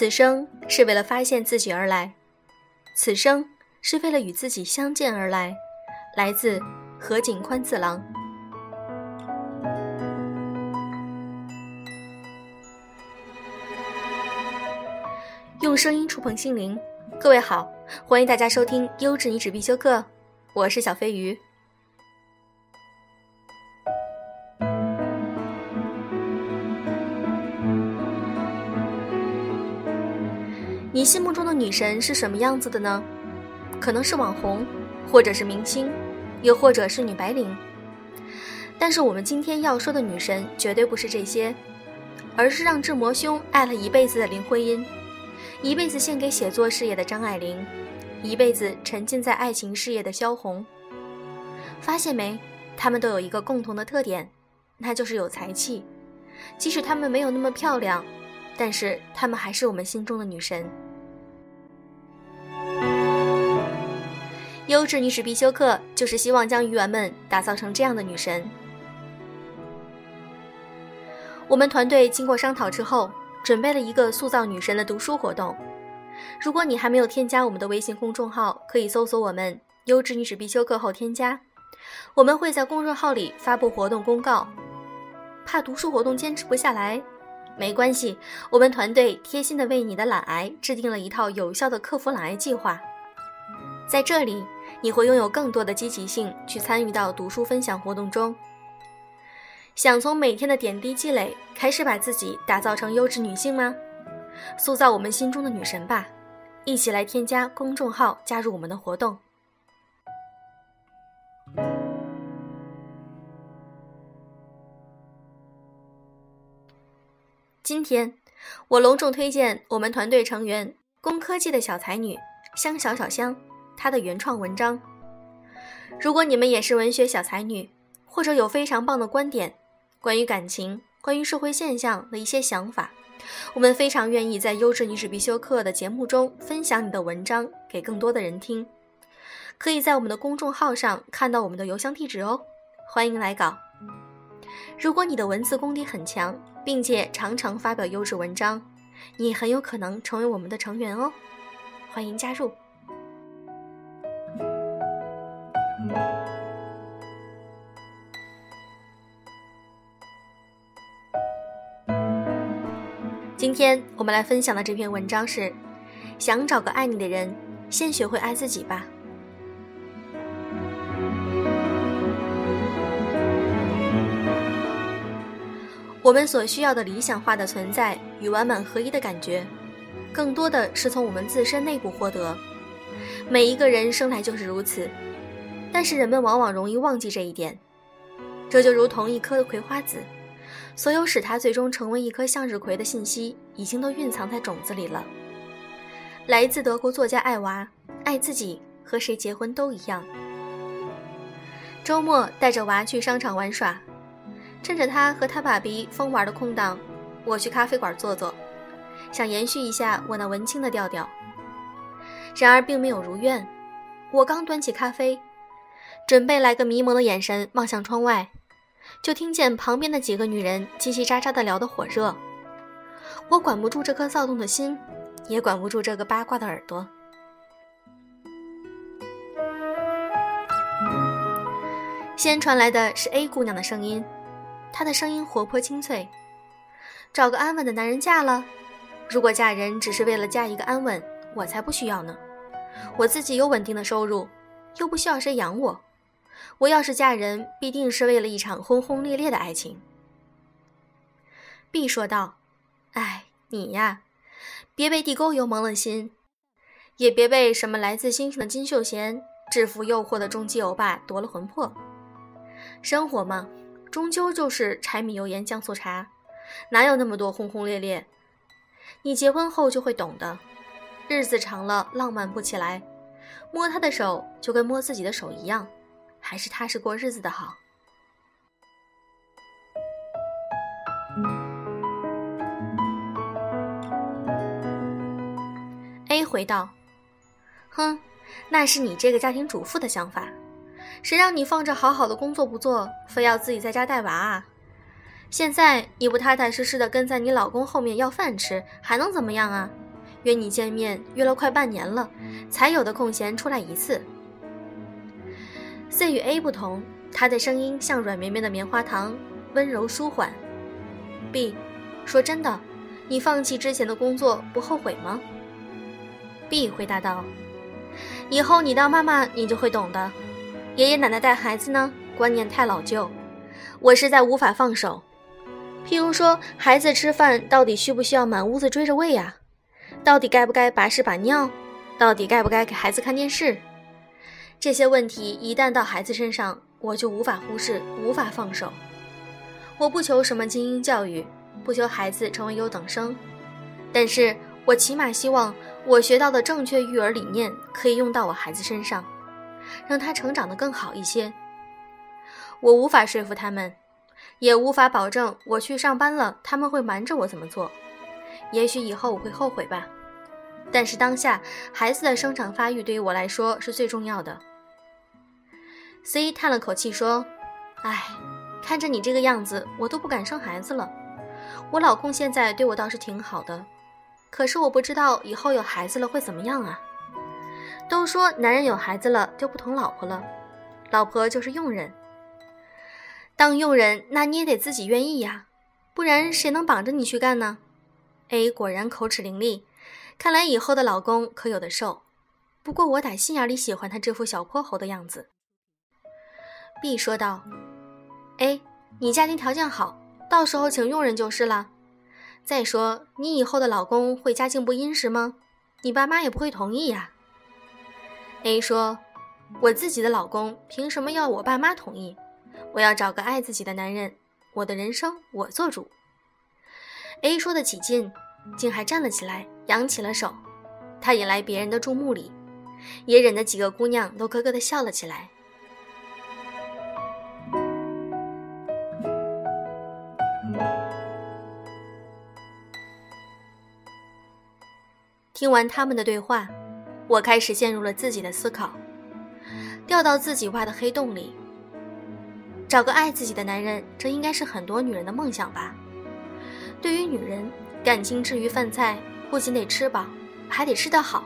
此生是为了发现自己而来，此生是为了与自己相见而来。来自河井宽次郎。用声音触碰心灵，各位好，欢迎大家收听《优质女纸必修课》，我是小飞鱼。你心目中的女神是什么样子的呢？可能是网红，或者是明星，又或者是女白领。但是我们今天要说的女神绝对不是这些，而是让志摩兄爱了一辈子的林徽因，一辈子献给写作事业的张爱玲，一辈子沉浸在爱情事业的萧红。发现没？她们都有一个共同的特点，那就是有才气。即使她们没有那么漂亮。但是她们还是我们心中的女神。优质女史必修课就是希望将鱼丸们打造成这样的女神。我们团队经过商讨之后，准备了一个塑造女神的读书活动。如果你还没有添加我们的微信公众号，可以搜索我们“优质女史必修课”后添加。我们会在公众号里发布活动公告。怕读书活动坚持不下来？没关系，我们团队贴心的为你的懒癌制定了一套有效的克服懒癌计划。在这里，你会拥有更多的积极性去参与到读书分享活动中。想从每天的点滴积累开始，把自己打造成优质女性吗？塑造我们心中的女神吧！一起来添加公众号，加入我们的活动。今天，我隆重推荐我们团队成员工科技的小才女香小小香，她的原创文章。如果你们也是文学小才女，或者有非常棒的观点，关于感情、关于社会现象的一些想法，我们非常愿意在优质女子必修课的节目中分享你的文章给更多的人听。可以在我们的公众号上看到我们的邮箱地址哦，欢迎来稿。如果你的文字功底很强，并且常常发表优质文章，你很有可能成为我们的成员哦，欢迎加入。今天我们来分享的这篇文章是：想找个爱你的人，先学会爱自己吧。我们所需要的理想化的存在与完满合一的感觉，更多的是从我们自身内部获得。每一个人生来就是如此，但是人们往往容易忘记这一点。这就如同一颗葵花籽，所有使它最终成为一颗向日葵的信息，已经都蕴藏在种子里了。来自德国作家艾娃，爱自己和谁结婚都一样。周末带着娃去商场玩耍。趁着他和他爸比疯玩的空档，我去咖啡馆坐坐，想延续一下我那文青的调调。然而并没有如愿。我刚端起咖啡，准备来个迷蒙的眼神望向窗外，就听见旁边的几个女人叽叽喳喳的聊得火热。我管不住这颗躁动的心，也管不住这个八卦的耳朵。先传来的是 A 姑娘的声音。她的声音活泼清脆，找个安稳的男人嫁了。如果嫁人只是为了嫁一个安稳，我才不需要呢。我自己有稳定的收入，又不需要谁养我。我要是嫁人，必定是为了一场轰轰烈烈的爱情。B 说道：“哎，你呀，别被地沟油蒙了心，也别被什么来自星星的金秀贤、制服诱惑的终极欧巴夺了魂魄。生活嘛。”终究就是柴米油盐酱醋茶，哪有那么多轰轰烈烈？你结婚后就会懂的，日子长了浪漫不起来，摸他的手就跟摸自己的手一样，还是踏实过日子的好。A 回道：“哼，那是你这个家庭主妇的想法。”谁让你放着好好的工作不做，非要自己在家带娃啊？现在你不踏踏实实的跟在你老公后面要饭吃，还能怎么样啊？约你见面约了快半年了，才有的空闲出来一次。C 与 A 不同，他的声音像软绵绵的棉花糖，温柔舒缓。B，说真的，你放弃之前的工作不后悔吗？B 回答道：“以后你当妈妈，你就会懂的。爷爷奶奶带孩子呢，观念太老旧，我实在无法放手。譬如说，孩子吃饭到底需不需要满屋子追着喂呀？”到底该不该把屎把尿？到底该不该给孩子看电视？这些问题一旦到孩子身上，我就无法忽视，无法放手。我不求什么精英教育，不求孩子成为优等生，但是我起码希望我学到的正确育儿理念可以用到我孩子身上，让他成长得更好一些。我无法说服他们，也无法保证我去上班了他们会瞒着我怎么做。也许以后我会后悔吧，但是当下孩子的生长发育对于我来说是最重要的。C 叹了口气说：“唉，看着你这个样子，我都不敢生孩子了。我老公现在对我倒是挺好的，可是我不知道以后有孩子了会怎么样啊。都说男人有孩子了就不同老婆了，老婆就是佣人。当佣人那你也得自己愿意呀，不然谁能绑着你去干呢？” A 果然口齿伶俐，看来以后的老公可有的受。不过我打心眼里喜欢他这副小泼猴的样子。B 说道：“A，你家庭条件好，到时候请佣人就是了。再说你以后的老公会家境不殷实吗？你爸妈也不会同意呀。”A 说：“我自己的老公凭什么要我爸妈同意？我要找个爱自己的男人，我的人生我做主。” A 说得起劲，竟还站了起来，扬起了手。他引来别人的注目礼，也忍得几个姑娘都咯咯地笑了起来。听完他们的对话，我开始陷入了自己的思考，掉到自己挖的黑洞里。找个爱自己的男人，这应该是很多女人的梦想吧。对于女人，感情之于饭菜，不仅得吃饱，还得吃得好，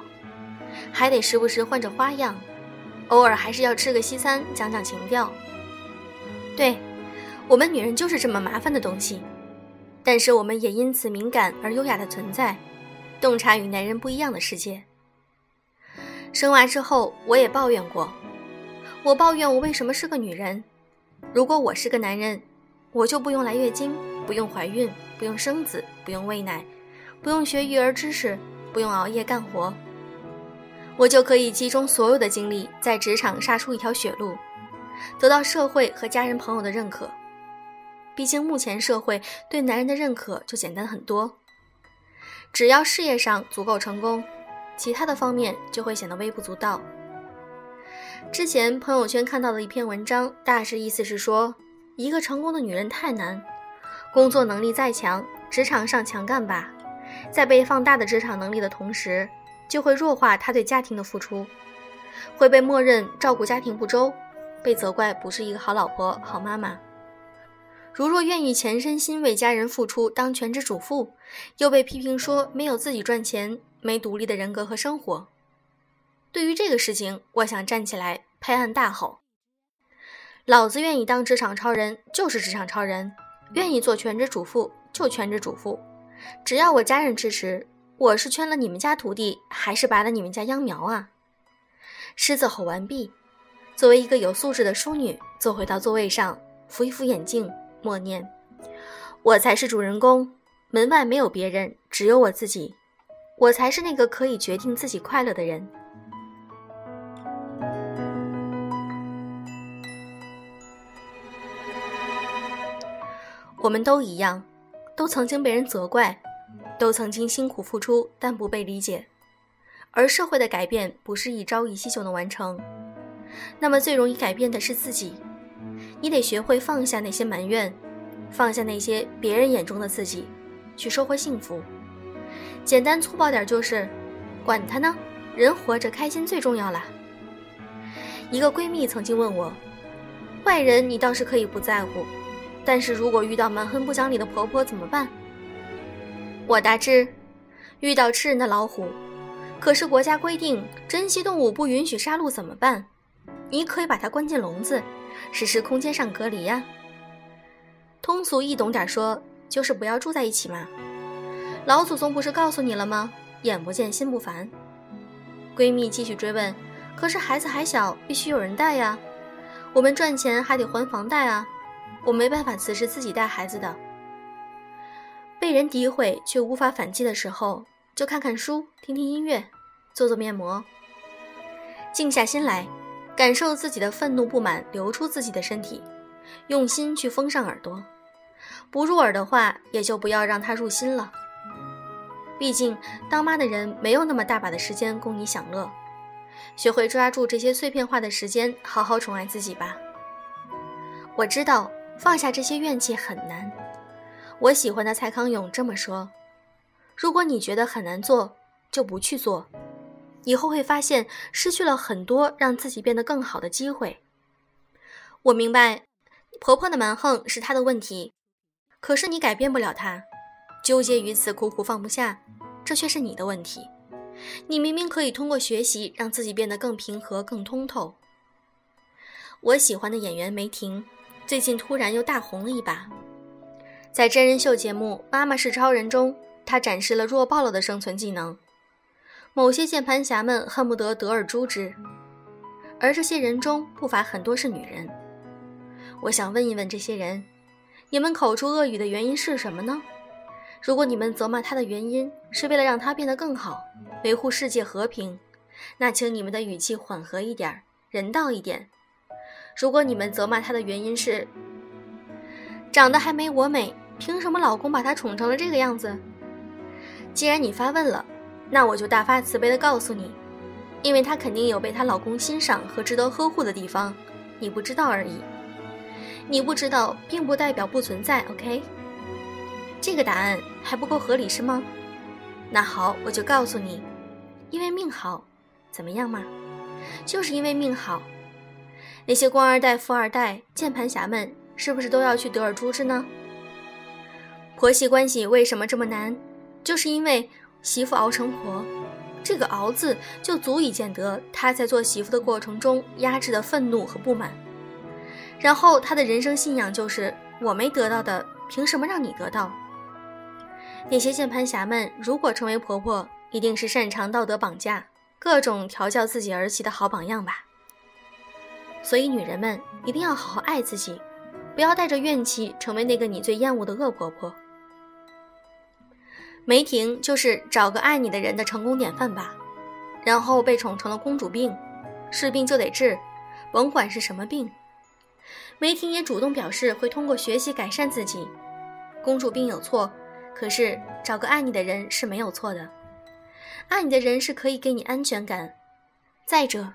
还得时不时换着花样，偶尔还是要吃个西餐，讲讲情调。对，我们女人就是这么麻烦的东西，但是我们也因此敏感而优雅的存在，洞察与男人不一样的世界。生娃之后，我也抱怨过，我抱怨我为什么是个女人，如果我是个男人，我就不用来月经。不用怀孕，不用生子，不用喂奶，不用学育儿知识，不用熬夜干活，我就可以集中所有的精力在职场杀出一条血路，得到社会和家人朋友的认可。毕竟目前社会对男人的认可就简单很多，只要事业上足够成功，其他的方面就会显得微不足道。之前朋友圈看到的一篇文章，大致意思是说，一个成功的女人太难。工作能力再强，职场上强干吧，在被放大的职场能力的同时，就会弱化他对家庭的付出，会被默认照顾家庭不周，被责怪不是一个好老婆、好妈妈。如若愿意全身心为家人付出，当全职主妇，又被批评说没有自己赚钱、没独立的人格和生活。对于这个事情，我想站起来拍案大吼：“老子愿意当职场超人，就是职场超人！”愿意做全职主妇就全职主妇，只要我家人支持，我是圈了你们家徒弟，还是拔了你们家秧苗啊？狮子吼完毕，作为一个有素质的淑女，坐回到座位上，扶一扶眼镜，默念：“我才是主人公，门外没有别人，只有我自己，我才是那个可以决定自己快乐的人。”我们都一样，都曾经被人责怪，都曾经辛苦付出但不被理解，而社会的改变不是一朝一夕就能完成。那么最容易改变的是自己，你得学会放下那些埋怨，放下那些别人眼中的自己，去收获幸福。简单粗暴点就是，管他呢，人活着开心最重要了。一个闺蜜曾经问我，外人你倒是可以不在乎。但是如果遇到蛮横不讲理的婆婆怎么办？我答之：遇到吃人的老虎，可是国家规定珍稀动物不允许杀戮，怎么办？你可以把它关进笼子，实施空间上隔离呀。通俗易懂点说，就是不要住在一起嘛。老祖宗不是告诉你了吗？眼不见心不烦。闺蜜继续追问：可是孩子还小，必须有人带呀。我们赚钱还得还房贷啊。我没办法辞职自己带孩子的。被人诋毁却无法反击的时候，就看看书，听听音乐，做做面膜，静下心来，感受自己的愤怒不满流出自己的身体，用心去封上耳朵。不入耳的话，也就不要让它入心了。毕竟当妈的人没有那么大把的时间供你享乐，学会抓住这些碎片化的时间，好好宠爱自己吧。我知道。放下这些怨气很难。我喜欢的蔡康永这么说：“如果你觉得很难做，就不去做，以后会发现失去了很多让自己变得更好的机会。”我明白，婆婆的蛮横是她的问题，可是你改变不了她，纠结于此苦苦放不下，这却是你的问题。你明明可以通过学习让自己变得更平和、更通透。我喜欢的演员梅婷。最近突然又大红了一把，在真人秀节目《妈妈是超人》中，她展示了弱爆了的生存技能，某些键盘侠们恨不得得而诛之，而这些人中不乏很多是女人。我想问一问这些人，你们口出恶语的原因是什么呢？如果你们责骂他的原因是为了让他变得更好，维护世界和平，那请你们的语气缓和一点，人道一点。如果你们责骂她的原因是长得还没我美，凭什么老公把她宠成了这个样子？既然你发问了，那我就大发慈悲的告诉你，因为她肯定有被她老公欣赏和值得呵护的地方，你不知道而已。你不知道，并不代表不存在。OK，这个答案还不够合理是吗？那好，我就告诉你，因为命好，怎么样嘛？就是因为命好。那些官二代、富二代、键盘侠们，是不是都要去得而诛之呢？婆媳关系为什么这么难？就是因为媳妇熬成婆，这个“熬”字就足以见得她在做媳妇的过程中压制的愤怒和不满。然后她的人生信仰就是“我没得到的，凭什么让你得到？”那些键盘侠们如果成为婆婆，一定是擅长道德绑架、各种调教自己儿媳的好榜样吧。所以，女人们一定要好好爱自己，不要带着怨气成为那个你最厌恶的恶婆婆。梅婷就是找个爱你的人的成功典范吧，然后被宠成了公主病，是病就得治，甭管是什么病。梅婷也主动表示会通过学习改善自己。公主病有错，可是找个爱你的人是没有错的，爱你的人是可以给你安全感。再者，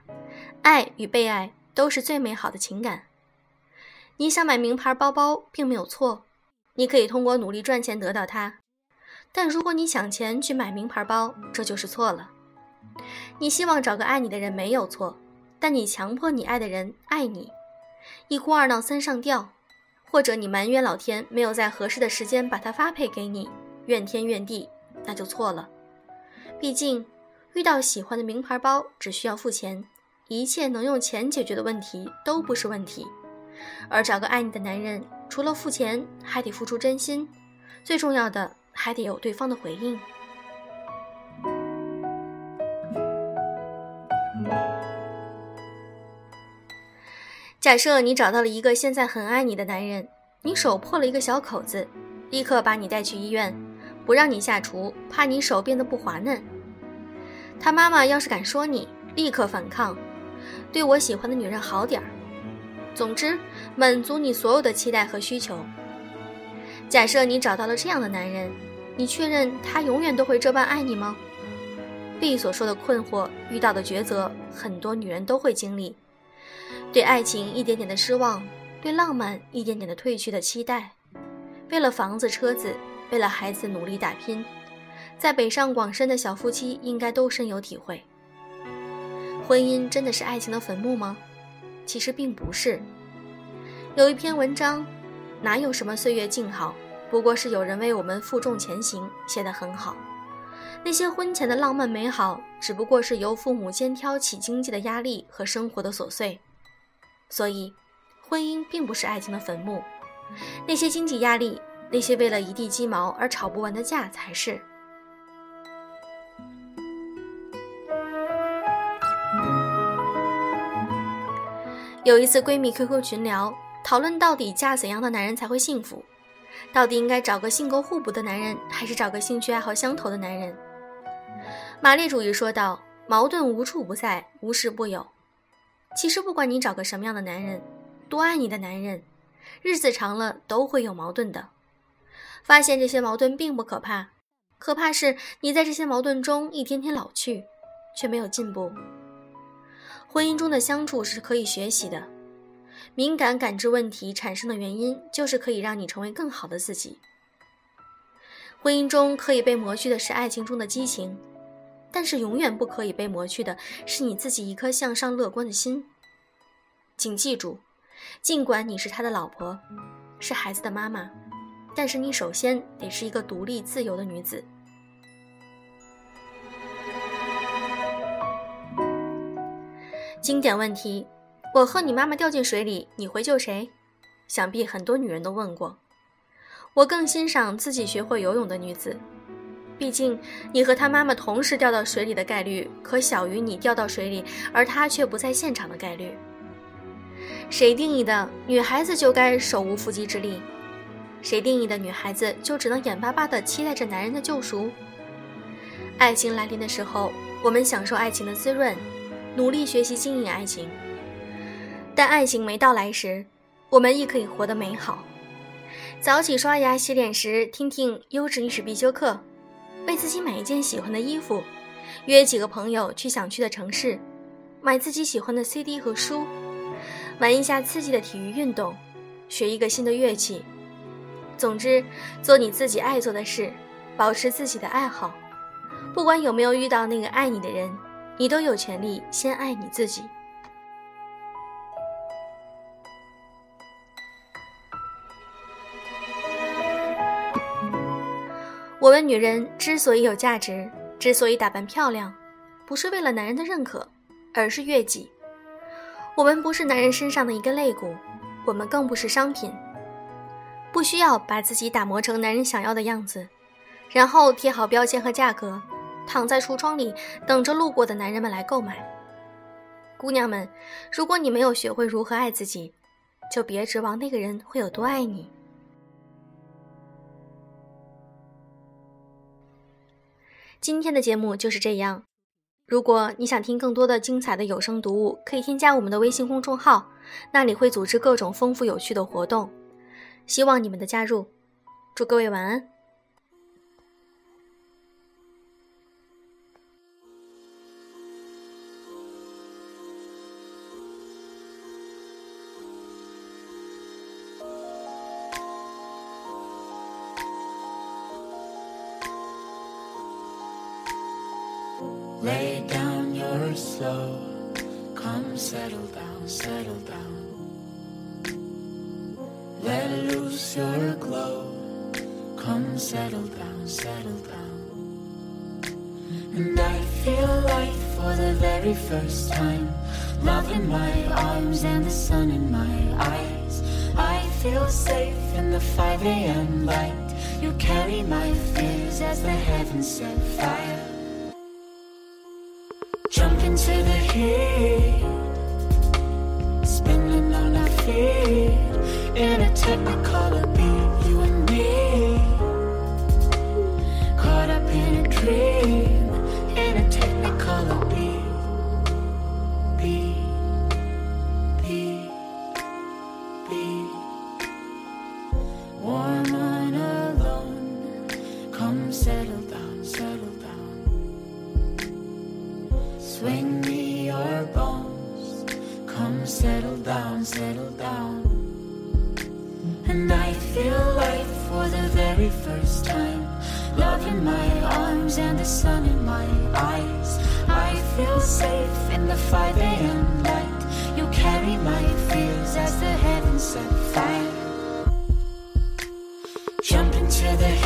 爱与被爱。都是最美好的情感。你想买名牌包包，并没有错，你可以通过努力赚钱得到它。但如果你想钱去买名牌包，这就是错了。你希望找个爱你的人没有错，但你强迫你爱的人爱你，一哭二闹三上吊，或者你埋怨老天没有在合适的时间把它发配给你，怨天怨地，那就错了。毕竟，遇到喜欢的名牌包，只需要付钱。一切能用钱解决的问题都不是问题，而找个爱你的男人，除了付钱，还得付出真心，最重要的还得有对方的回应。假设你找到了一个现在很爱你的男人，你手破了一个小口子，立刻把你带去医院，不让你下厨，怕你手变得不滑嫩。他妈妈要是敢说你，立刻反抗。对我喜欢的女人好点儿，总之满足你所有的期待和需求。假设你找到了这样的男人，你确认他永远都会这般爱你吗？B 所说的困惑，遇到的抉择，很多女人都会经历：对爱情一点点的失望，对浪漫一点点的褪去的期待，为了房子车子，为了孩子努力打拼，在北上广深的小夫妻应该都深有体会。婚姻真的是爱情的坟墓吗？其实并不是。有一篇文章，哪有什么岁月静好，不过是有人为我们负重前行，写得很好。那些婚前的浪漫美好，只不过是由父母肩挑起经济的压力和生活的琐碎。所以，婚姻并不是爱情的坟墓，那些经济压力，那些为了一地鸡毛而吵不完的架才是。有一次，闺蜜 QQ 群聊，讨论到底嫁怎样的男人才会幸福，到底应该找个性格互补的男人，还是找个兴趣爱好相投的男人？马列主义说道：“矛盾无处不在，无时不有。其实，不管你找个什么样的男人，多爱你的男人，日子长了都会有矛盾的。发现这些矛盾并不可怕，可怕是你在这些矛盾中一天天老去，却没有进步。”婚姻中的相处是可以学习的，敏感感知问题产生的原因，就是可以让你成为更好的自己。婚姻中可以被磨去的是爱情中的激情，但是永远不可以被磨去的是你自己一颗向上乐观的心。请记住，尽管你是他的老婆，是孩子的妈妈，但是你首先得是一个独立自由的女子。经典问题：我和你妈妈掉进水里，你会救谁？想必很多女人都问过。我更欣赏自己学会游泳的女子，毕竟你和他妈妈同时掉到水里的概率，可小于你掉到水里而他却不在现场的概率。谁定义的女孩子就该手无缚鸡之力？谁定义的女孩子就只能眼巴巴地期待着男人的救赎？爱情来临的时候，我们享受爱情的滋润。努力学习经营爱情，但爱情没到来时，我们亦可以活得美好。早起刷牙洗脸时，听听优质历史必修课，为自己买一件喜欢的衣服，约几个朋友去想去的城市，买自己喜欢的 CD 和书，玩一下刺激的体育运动，学一个新的乐器。总之，做你自己爱做的事，保持自己的爱好，不管有没有遇到那个爱你的人。你都有权利先爱你自己。我们女人之所以有价值，之所以打扮漂亮，不是为了男人的认可，而是悦己。我们不是男人身上的一个肋骨，我们更不是商品，不需要把自己打磨成男人想要的样子，然后贴好标签和价格。躺在橱窗里，等着路过的男人们来购买。姑娘们，如果你没有学会如何爱自己，就别指望那个人会有多爱你。今天的节目就是这样。如果你想听更多的精彩的有声读物，可以添加我们的微信公众号，那里会组织各种丰富有趣的活动。希望你们的加入。祝各位晚安。Lay down your slow, come settle down, settle down. Let loose your glow, come settle down, settle down. And I feel light for the very first time. Love in my arms and the sun in my eyes. I feel safe in the 5 a.m. light. You carry my fears as the heavens set fire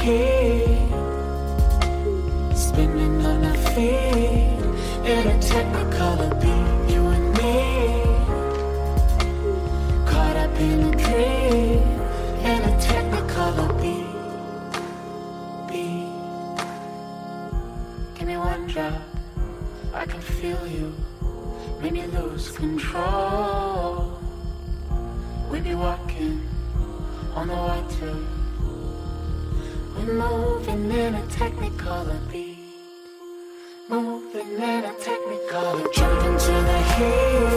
Spinning on our feet in a technicolor beat. You and me, caught up in a dream in a technicolor beat. Beat. Give me one drop, I can feel you. Make me lose control. We be walking on the water. Moving in a technicolor beat. Moving in a technicolor. Jump into the heat.